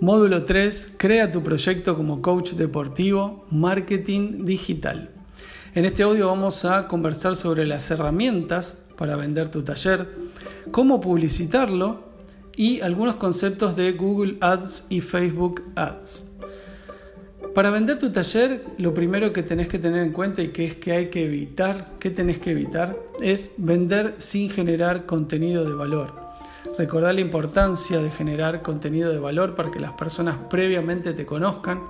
Módulo 3. Crea tu proyecto como coach deportivo, marketing digital. En este audio vamos a conversar sobre las herramientas para vender tu taller, cómo publicitarlo y algunos conceptos de Google Ads y Facebook Ads. Para vender tu taller, lo primero que tenés que tener en cuenta y que es que hay que evitar, que tenés que evitar, es vender sin generar contenido de valor. Recordar la importancia de generar contenido de valor para que las personas previamente te conozcan.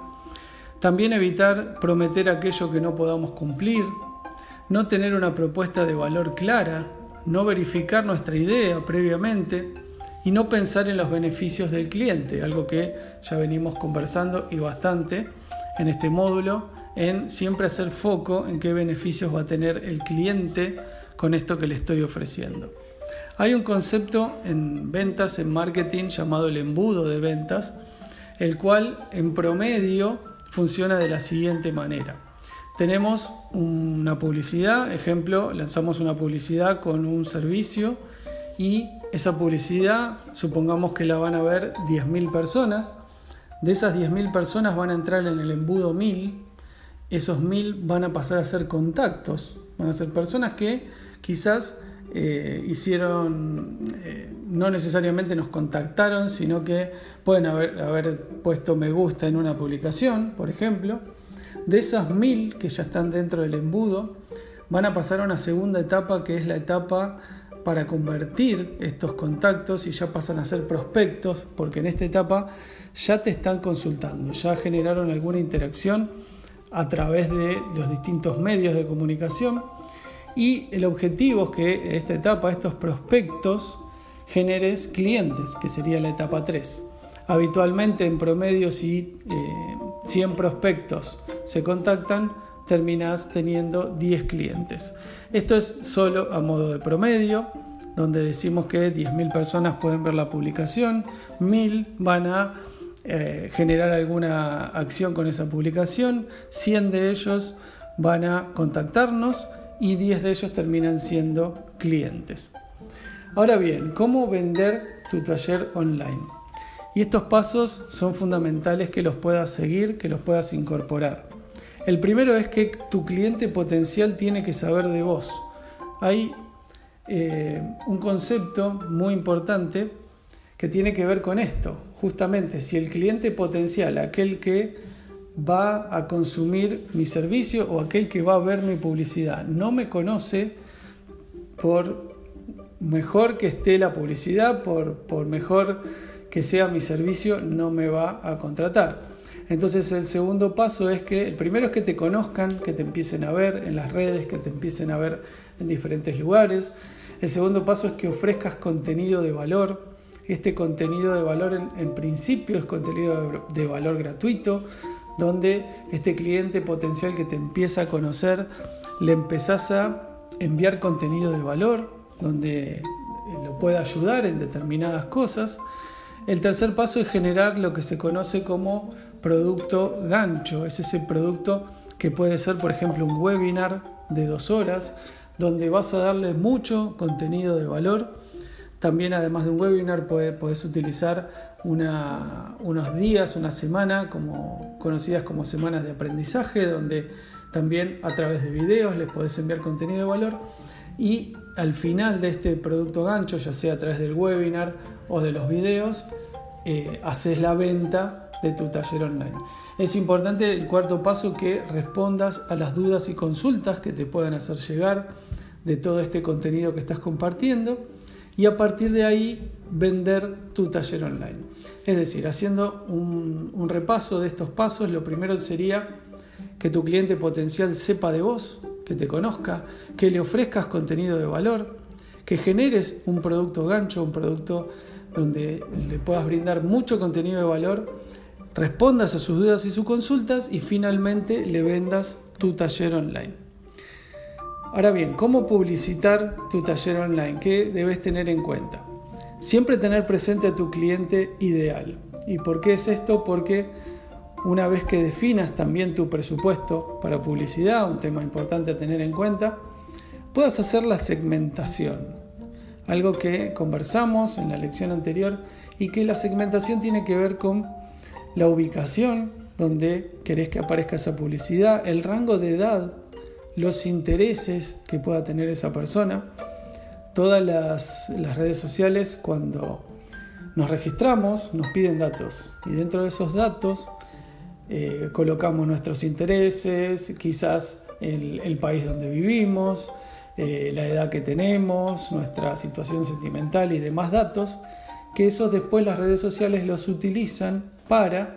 También evitar prometer aquello que no podamos cumplir. No tener una propuesta de valor clara. No verificar nuestra idea previamente. Y no pensar en los beneficios del cliente, algo que ya venimos conversando y bastante en este módulo, en siempre hacer foco en qué beneficios va a tener el cliente con esto que le estoy ofreciendo. Hay un concepto en ventas, en marketing, llamado el embudo de ventas, el cual en promedio funciona de la siguiente manera. Tenemos una publicidad, ejemplo, lanzamos una publicidad con un servicio y esa publicidad, supongamos que la van a ver 10.000 personas, de esas 10.000 personas van a entrar en el embudo 1.000, esos 1.000 van a pasar a ser contactos, van a ser personas que quizás eh, hicieron, eh, no necesariamente nos contactaron, sino que pueden haber, haber puesto me gusta en una publicación, por ejemplo. De esas mil que ya están dentro del embudo, van a pasar a una segunda etapa que es la etapa para convertir estos contactos y ya pasan a ser prospectos, porque en esta etapa ya te están consultando, ya generaron alguna interacción a través de los distintos medios de comunicación y el objetivo es que esta etapa, estos prospectos, generes clientes, que sería la etapa 3. Habitualmente, en promedio, si 100 eh, prospectos se contactan, terminas teniendo 10 clientes. Esto es solo a modo de promedio, donde decimos que 10.000 personas pueden ver la publicación, 1.000 van a eh, generar alguna acción con esa publicación, 100 de ellos van a contactarnos y 10 de ellos terminan siendo clientes. Ahora bien, ¿cómo vender tu taller online? Y estos pasos son fundamentales que los puedas seguir, que los puedas incorporar. El primero es que tu cliente potencial tiene que saber de vos. Hay eh, un concepto muy importante que tiene que ver con esto. Justamente, si el cliente potencial, aquel que va a consumir mi servicio o aquel que va a ver mi publicidad. No me conoce por mejor que esté la publicidad, por, por mejor que sea mi servicio, no me va a contratar. Entonces el segundo paso es que, el primero es que te conozcan, que te empiecen a ver en las redes, que te empiecen a ver en diferentes lugares. El segundo paso es que ofrezcas contenido de valor. Este contenido de valor en, principio es contenido de valor gratuito, donde este cliente potencial que te empieza a conocer, le empezás a enviar contenido de valor, donde eh, lo pueda ayudar en determinadas cosas. El tercer paso es generar lo que se conoce como producto gancho. Es ese producto que puede ser, por ejemplo, un webinar de dos horas, donde vas a darle mucho contenido de valor. También, además de un webinar, puedes utilizar unos días, una semana, como, conocidas como semanas de aprendizaje, donde también a través de videos les podés enviar contenido de valor y al final de este producto gancho, ya sea a través del webinar o de los videos, eh, haces la venta de tu taller online. Es importante el cuarto paso que respondas a las dudas y consultas que te puedan hacer llegar de todo este contenido que estás compartiendo y a partir de ahí vender tu taller online. Es decir, haciendo un, repaso de estos pasos, lo primero sería que tu cliente potencial sepa de vos, que te conozca, que le ofrezcas contenido de valor, que generes un producto gancho, un producto donde le puedas brindar mucho contenido de valor, respondas a sus dudas y sus consultas y finalmente le vendas tu taller online. Ahora bien, ¿cómo publicitar tu taller online? ¿Qué debes tener en cuenta? Siempre tener presente a tu cliente ideal. ¿Y por qué es esto? Porque una vez que definas también tu presupuesto para publicidad, un tema importante a tener en cuenta, puedas hacer la segmentación. Algo que conversamos en la lección anterior y que la segmentación tiene que ver con la ubicación donde querés que aparezca esa publicidad, el rango de edad, los intereses que pueda tener esa persona. Todas las, redes sociales cuando nos registramos nos piden datos y dentro de esos datos eh, colocamos nuestros intereses, quizás el, país donde vivimos, eh, la edad que tenemos, nuestra situación sentimental y demás datos, que esos después las redes sociales los utilizan para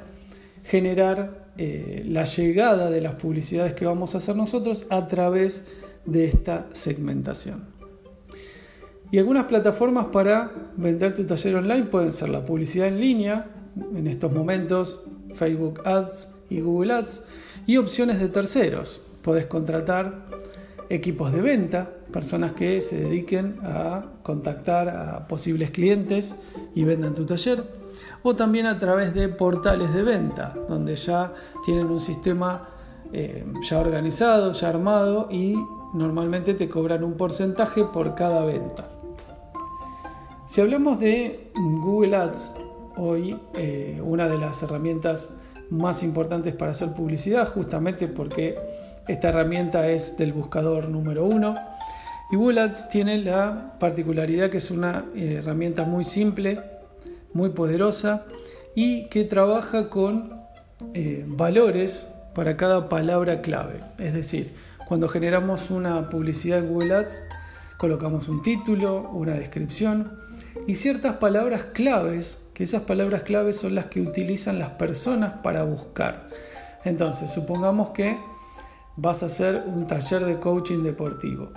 generar eh, la llegada de las publicidades que vamos a hacer nosotros a través de esta segmentación. Y algunas plataformas para vender tu taller online pueden ser la publicidad en línea, en estos momentos Facebook Ads y Google Ads, y opciones de terceros. Puedes contratar equipos de venta, personas que se dediquen a contactar a posibles clientes y vendan tu taller, o también a través de portales de venta, donde ya tienen un sistema eh, ya organizado, ya armado y normalmente te cobran un porcentaje por cada venta. Si hablamos de Google Ads, hoy eh, una de las herramientas más importantes para hacer publicidad, justamente porque esta herramienta es del buscador número uno. Y Google Ads tiene la particularidad que es una eh, herramienta muy simple, muy poderosa y que trabaja con eh, valores para cada palabra clave. Es decir, cuando generamos una publicidad en Google Ads, colocamos un título, una descripción y ciertas palabras claves, que esas palabras claves son las que utilizan las personas para buscar. Entonces, supongamos que vas a hacer un taller de coaching deportivo.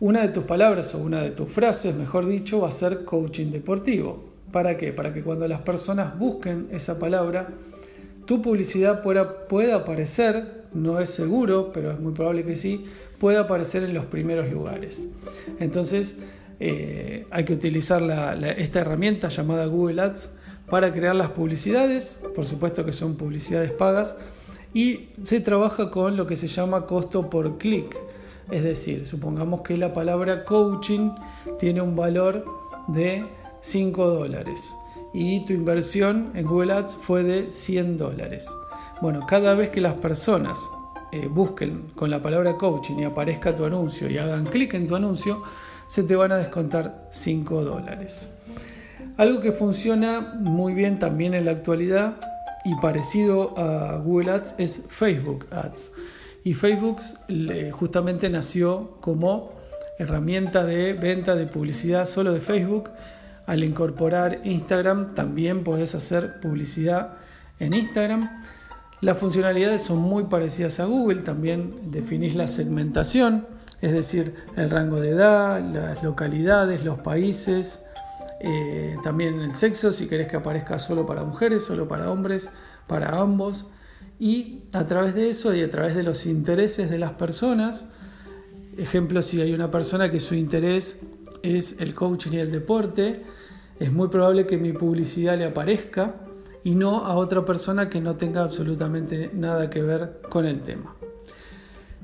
Una de tus palabras o una de tus frases, mejor dicho, va a ser coaching deportivo. ¿Para qué? Para que cuando las personas busquen esa palabra, tu publicidad pueda, aparecer, no es seguro, pero es muy probable que sí, pueda aparecer en los primeros lugares. Entonces, eh, hay que utilizar esta herramienta llamada Google Ads para crear las publicidades, por supuesto que son publicidades pagas, y se trabaja con lo que se llama costo por clic. Es decir, supongamos que la palabra coaching tiene un valor de 5 dólares y tu inversión en Google Ads fue de 100 dólares. Bueno, cada vez que las personas eh, busquen con la palabra coaching y aparezca tu anuncio y hagan clic en tu anuncio, se te van a descontar 5 dólares. Algo que funciona muy bien también en la actualidad y parecido a Google Ads es Facebook Ads. Y Facebook justamente nació como herramienta de venta de publicidad solo de Facebook. Al incorporar Instagram también podés hacer publicidad en Instagram. Las funcionalidades son muy parecidas a Google, también definís la segmentación, es decir, el rango de edad, las localidades, los países, eh, también el sexo, si querés que aparezca solo para mujeres, solo para hombres, para ambos. Y a través de eso y a través de los intereses de las personas, ejemplo, si hay una persona que su interés es el coaching y el deporte, es muy probable que mi publicidad le aparezca y no a otra persona que no tenga absolutamente nada que ver con el tema.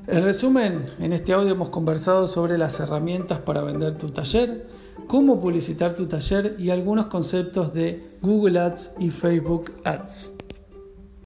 En resumen, en este audio hemos conversado sobre las herramientas para vender tu taller, cómo publicitar tu taller y algunos conceptos de Google Ads y Facebook Ads.